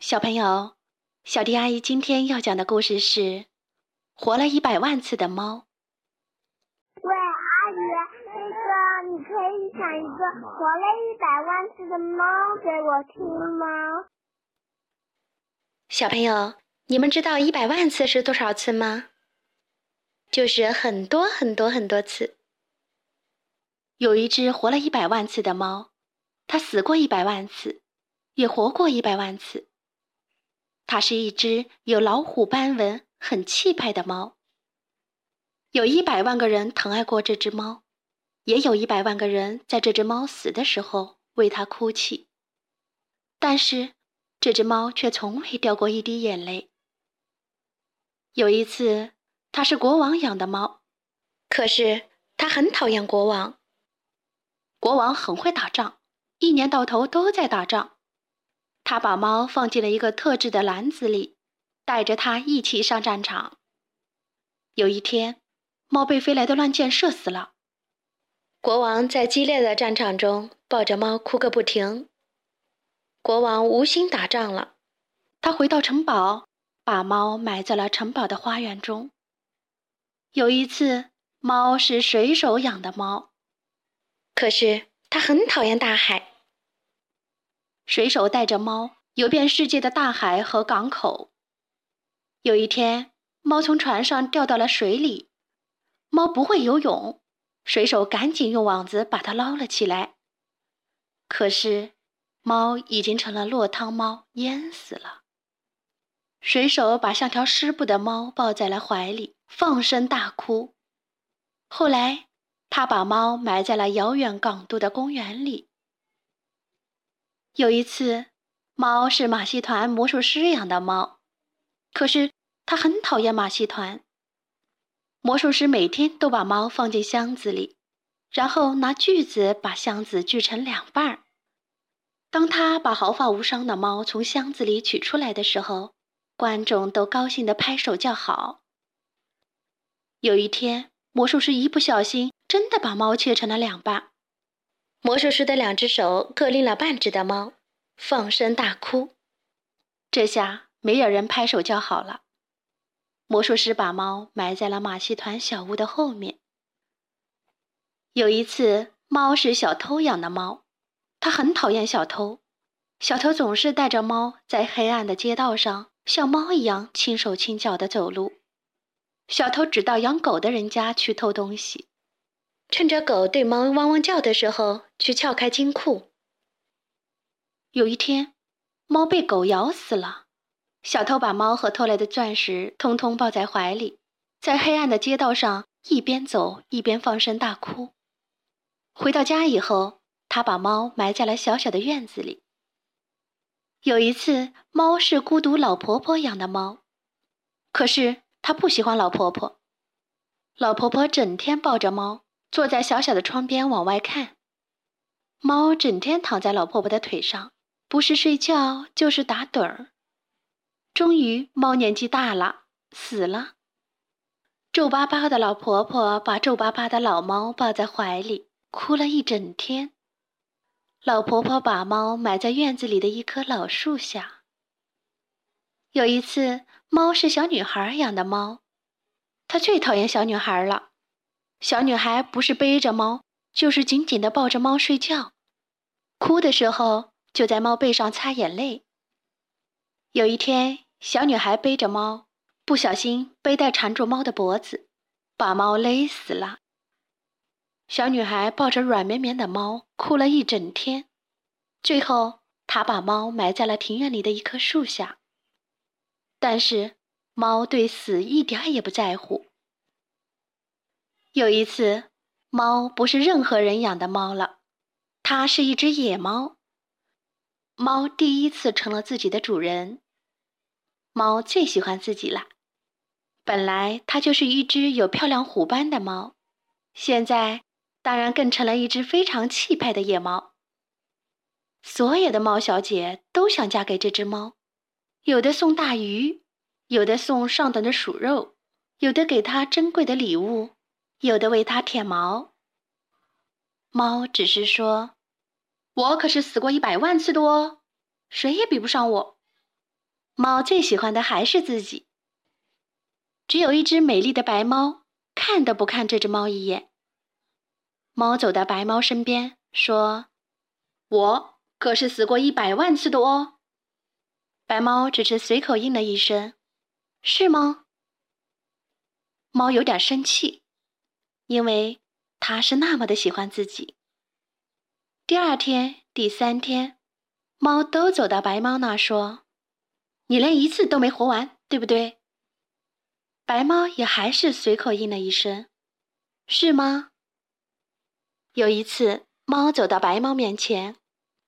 小朋友，小迪阿姨今天要讲的故事是《活了一百万次的猫》。喂，阿姨，那个你可以讲一个活了一百万次的猫给我听吗？小朋友，你们知道一百万次是多少次吗？就是很多很多很多次。有一只活了一百万次的猫，它死过一百万次，也活过一百万次。它是一只有老虎斑纹、很气派的猫。有一百万个人疼爱过这只猫，也有一百万个人在这只猫死的时候为它哭泣。但是，这只猫却从未掉过一滴眼泪。有一次，它是国王养的猫，可是它很讨厌国王。国王很会打仗，一年到头都在打仗。他把猫放进了一个特制的篮子里，带着它一起上战场。有一天，猫被飞来的乱箭射死了。国王在激烈的战场中抱着猫哭个不停。国王无心打仗了，他回到城堡，把猫埋在了城堡的花园中。有一次，猫是水手养的猫，可是它很讨厌大海。水手带着猫游遍世界的大海和港口。有一天，猫从船上掉到了水里。猫不会游泳，水手赶紧用网子把它捞了起来。可是，猫已经成了落汤猫，淹死了。水手把像条湿布的猫抱在了怀里，放声大哭。后来，他把猫埋在了遥远港都的公园里。有一次，猫是马戏团魔术师养的猫，可是它很讨厌马戏团。魔术师每天都把猫放进箱子里，然后拿锯子把箱子锯成两半儿。当他把毫发无伤的猫从箱子里取出来的时候，观众都高兴地拍手叫好。有一天，魔术师一不小心，真的把猫切成了两半。魔术师的两只手各拎了半只的猫，放声大哭。这下没有人拍手叫好了。魔术师把猫埋在了马戏团小屋的后面。有一次，猫是小偷养的猫，它很讨厌小偷。小偷总是带着猫在黑暗的街道上，像猫一样轻手轻脚的走路。小偷只到养狗的人家去偷东西。趁着狗对猫汪汪叫的时候，去撬开金库。有一天，猫被狗咬死了。小偷把猫和偷来的钻石通通抱在怀里，在黑暗的街道上一边走一边放声大哭。回到家以后，他把猫埋在了小小的院子里。有一次，猫是孤独老婆婆养的猫，可是她不喜欢老婆婆。老婆婆整天抱着猫。坐在小小的窗边往外看，猫整天躺在老婆婆的腿上，不是睡觉就是打盹儿。终于，猫年纪大了，死了。皱巴巴的老婆婆把皱巴巴的老猫抱在怀里，哭了一整天。老婆婆把猫埋在院子里的一棵老树下。有一次，猫是小女孩养的猫，它最讨厌小女孩了。小女孩不是背着猫，就是紧紧的抱着猫睡觉，哭的时候就在猫背上擦眼泪。有一天，小女孩背着猫，不小心背带缠住猫的脖子，把猫勒死了。小女孩抱着软绵绵的猫，哭了一整天。最后，她把猫埋在了庭院里的一棵树下。但是，猫对死一点也不在乎。有一次，猫不是任何人养的猫了，它是一只野猫。猫第一次成了自己的主人。猫最喜欢自己了。本来它就是一只有漂亮虎斑的猫，现在当然更成了一只非常气派的野猫。所有的猫小姐都想嫁给这只猫，有的送大鱼，有的送上等的鼠肉，有的给它珍贵的礼物。有的为它舔毛，猫只是说：“我可是死过一百万次的哦，谁也比不上我。”猫最喜欢的还是自己。只有一只美丽的白猫，看都不看这只猫一眼。猫走到白猫身边，说：“我可是死过一百万次的哦。”白猫只是随口应了一声：“是吗？”猫有点生气，因为它是那么的喜欢自己。第二天、第三天，猫都走到白猫那说：“你连一次都没活完，对不对？”白猫也还是随口应了一声：“是吗？”有一次，猫走到白猫面前，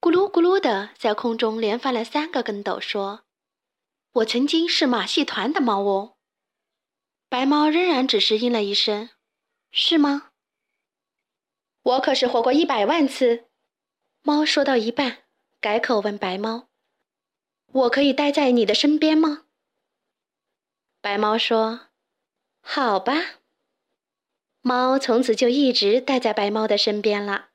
咕噜咕噜的在空中连翻了三个跟斗，说：“我曾经是马戏团的猫哦。”白猫仍然只是应了一声：“是吗？”我可是活过一百万次。猫说到一半，改口问白猫：“我可以待在你的身边吗？”白猫说。好吧，猫从此就一直待在白猫的身边了。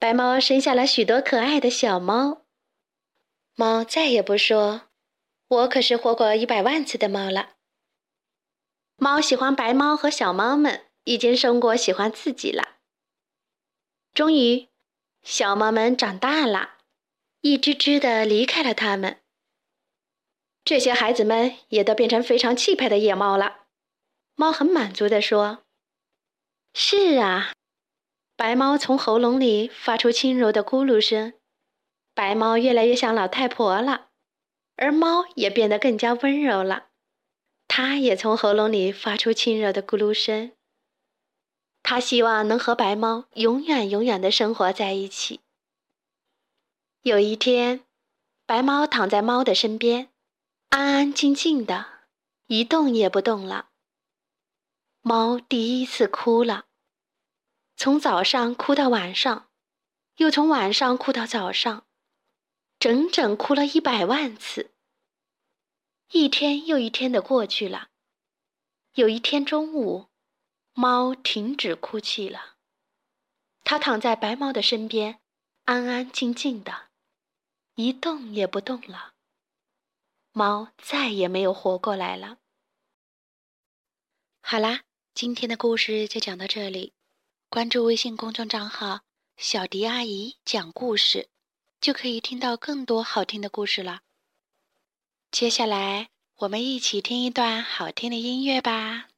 白猫生下了许多可爱的小猫，猫再也不说“我可是活过一百万次的猫了”。猫喜欢白猫和小猫们，已经胜过喜欢自己了。终于，小猫们长大了，一只只的离开了它们。这些孩子们也都变成非常气派的野猫了。猫很满足地说：“是啊。”白猫从喉咙里发出轻柔的咕噜声。白猫越来越像老太婆了，而猫也变得更加温柔了。它也从喉咙里发出亲热的咕噜声。它希望能和白猫永远永远的生活在一起。有一天，白猫躺在猫的身边。安安静静的，一动也不动了。猫第一次哭了，从早上哭到晚上，又从晚上哭到早上，整整哭了一百万次。一天又一天的过去了，有一天中午，猫停止哭泣了，它躺在白猫的身边，安安静静的，一动也不动了。猫再也没有活过来了。好啦，今天的故事就讲到这里。关注微信公众账号“小迪阿姨讲故事”，就可以听到更多好听的故事了。接下来，我们一起听一段好听的音乐吧。